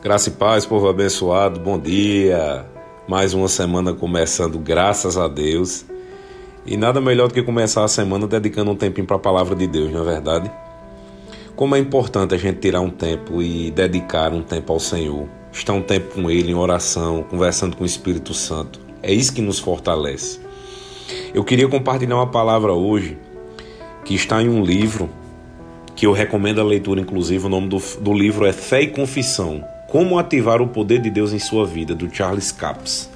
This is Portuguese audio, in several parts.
Graça e paz, povo abençoado, bom dia. Mais uma semana começando, graças a Deus. E nada melhor do que começar a semana dedicando um tempinho para a palavra de Deus, não é verdade? Como é importante a gente tirar um tempo e dedicar um tempo ao Senhor, estar um tempo com Ele em oração, conversando com o Espírito Santo. É isso que nos fortalece. Eu queria compartilhar uma palavra hoje que está em um livro que eu recomendo a leitura, inclusive. O nome do, do livro é Fé e Confissão como ativar o poder de Deus em sua vida, do Charles Capps.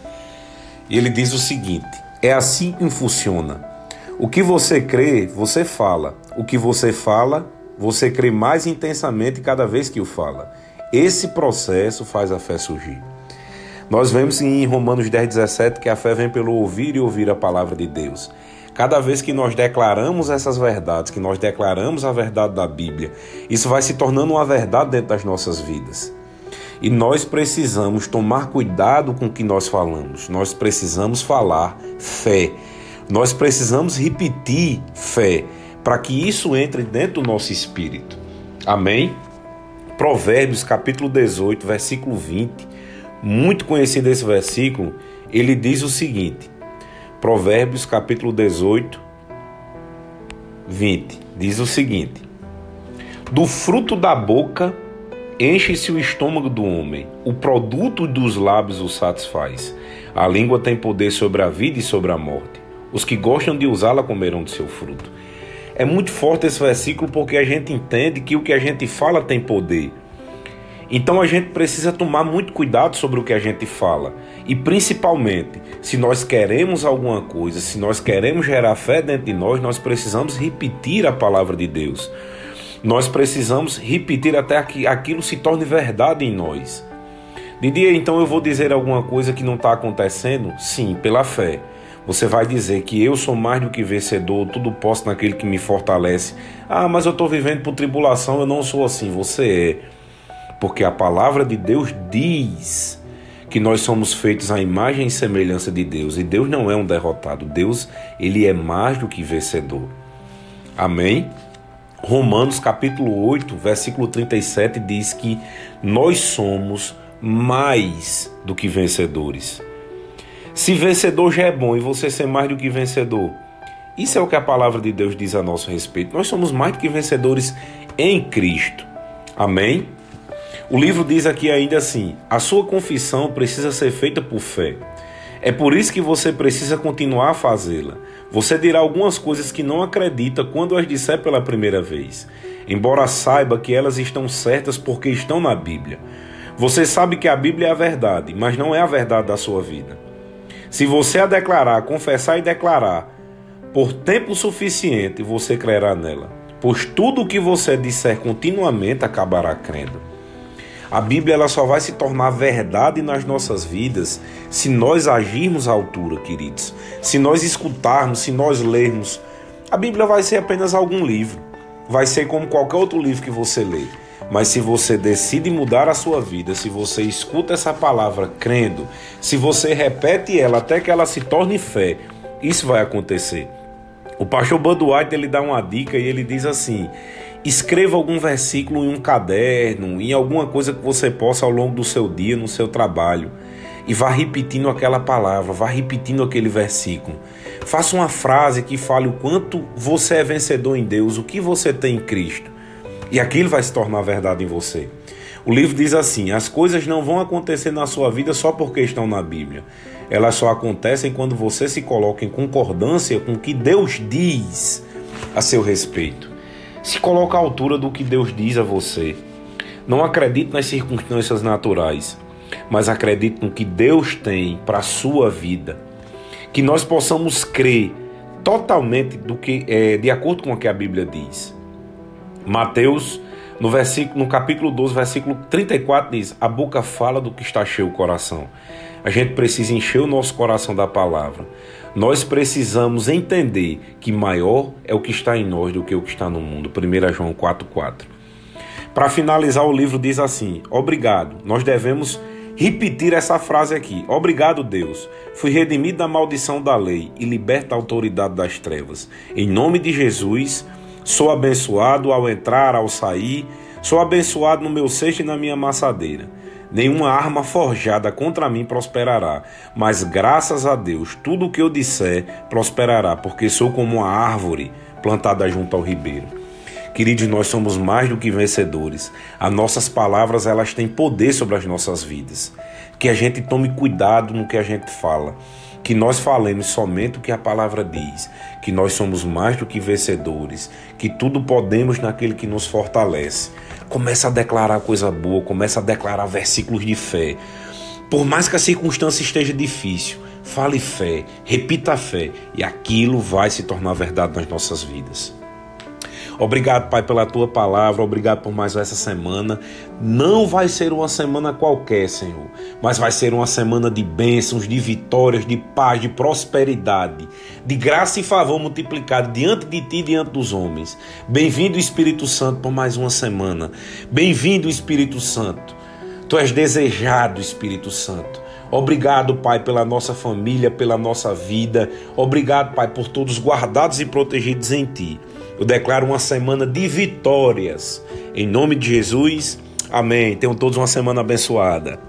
E ele diz o seguinte: é assim que funciona. O que você crê, você fala. O que você fala, você crê mais intensamente cada vez que o fala. Esse processo faz a fé surgir. Nós vemos em Romanos 10, 17 que a fé vem pelo ouvir e ouvir a palavra de Deus. Cada vez que nós declaramos essas verdades, que nós declaramos a verdade da Bíblia, isso vai se tornando uma verdade dentro das nossas vidas. E nós precisamos tomar cuidado com o que nós falamos. Nós precisamos falar fé. Nós precisamos repetir fé para que isso entre dentro do nosso espírito. Amém? Provérbios capítulo 18, versículo 20. Muito conhecido esse versículo, ele diz o seguinte: Provérbios capítulo 18, 20. Diz o seguinte: Do fruto da boca Enche-se o estômago do homem, o produto dos lábios o satisfaz. A língua tem poder sobre a vida e sobre a morte. Os que gostam de usá-la comerão de seu fruto. É muito forte esse versículo porque a gente entende que o que a gente fala tem poder. Então a gente precisa tomar muito cuidado sobre o que a gente fala. E principalmente, se nós queremos alguma coisa, se nós queremos gerar fé dentro de nós, nós precisamos repetir a palavra de Deus. Nós precisamos repetir até que aquilo se torne verdade em nós. De dia, então, eu vou dizer alguma coisa que não está acontecendo? Sim, pela fé. Você vai dizer que eu sou mais do que vencedor, tudo posso naquele que me fortalece. Ah, mas eu estou vivendo por tribulação, eu não sou assim. Você é. Porque a palavra de Deus diz que nós somos feitos à imagem e semelhança de Deus. E Deus não é um derrotado. Deus, ele é mais do que vencedor. Amém? Romanos capítulo 8, versículo 37 diz que nós somos mais do que vencedores. Se vencedor já é bom e você ser mais do que vencedor, isso é o que a palavra de Deus diz a nosso respeito. Nós somos mais do que vencedores em Cristo. Amém? O livro diz aqui ainda assim: a sua confissão precisa ser feita por fé. É por isso que você precisa continuar a fazê-la. Você dirá algumas coisas que não acredita quando as disser pela primeira vez, embora saiba que elas estão certas porque estão na Bíblia. Você sabe que a Bíblia é a verdade, mas não é a verdade da sua vida. Se você a declarar, confessar e declarar por tempo suficiente, você crerá nela, pois tudo o que você disser continuamente acabará crendo. A Bíblia ela só vai se tornar verdade nas nossas vidas se nós agirmos à altura, queridos. Se nós escutarmos, se nós lermos. A Bíblia vai ser apenas algum livro. Vai ser como qualquer outro livro que você lê. Mas se você decide mudar a sua vida, se você escuta essa palavra crendo, se você repete ela até que ela se torne fé, isso vai acontecer. O pastor Bud White ele dá uma dica e ele diz assim: Escreva algum versículo em um caderno, em alguma coisa que você possa ao longo do seu dia, no seu trabalho, e vá repetindo aquela palavra, vá repetindo aquele versículo. Faça uma frase que fale o quanto você é vencedor em Deus, o que você tem em Cristo, e aquilo vai se tornar verdade em você. O livro diz assim: as coisas não vão acontecer na sua vida só porque estão na Bíblia. Elas só acontecem quando você se coloca em concordância com o que Deus diz a seu respeito. Se coloca à altura do que Deus diz a você. Não acredite nas circunstâncias naturais, mas acredite no que Deus tem para a sua vida. Que nós possamos crer totalmente do que é, de acordo com o que a Bíblia diz. Mateus, no, versículo, no capítulo 12, versículo 34, diz: A boca fala do que está cheio o coração. A gente precisa encher o nosso coração da palavra. Nós precisamos entender que maior é o que está em nós do que o que está no mundo. 1 João 4,4. Para finalizar, o livro diz assim: Obrigado. Nós devemos repetir essa frase aqui. Obrigado, Deus. Fui redimido da maldição da lei e liberto da autoridade das trevas. Em nome de Jesus, sou abençoado ao entrar, ao sair. Sou abençoado no meu cesto e na minha amassadeira. Nenhuma arma forjada contra mim prosperará, mas graças a Deus, tudo o que eu disser prosperará, porque sou como uma árvore plantada junto ao ribeiro. Queridos, nós somos mais do que vencedores. As nossas palavras, elas têm poder sobre as nossas vidas. Que a gente tome cuidado no que a gente fala. Que nós falemos somente o que a palavra diz. Que nós somos mais do que vencedores. Que tudo podemos naquele que nos fortalece. Começa a declarar coisa boa, começa a declarar versículos de fé. Por mais que a circunstância esteja difícil, fale fé, repita a fé e aquilo vai se tornar verdade nas nossas vidas. Obrigado, Pai, pela tua palavra. Obrigado por mais essa semana. Não vai ser uma semana qualquer, Senhor, mas vai ser uma semana de bênçãos, de vitórias, de paz, de prosperidade, de graça e favor multiplicado diante de ti e diante dos homens. Bem-vindo, Espírito Santo, por mais uma semana. Bem-vindo, Espírito Santo. Tu és desejado, Espírito Santo. Obrigado, Pai, pela nossa família, pela nossa vida. Obrigado, Pai, por todos guardados e protegidos em Ti. Eu declaro uma semana de vitórias. Em nome de Jesus, amém. Tenham todos uma semana abençoada.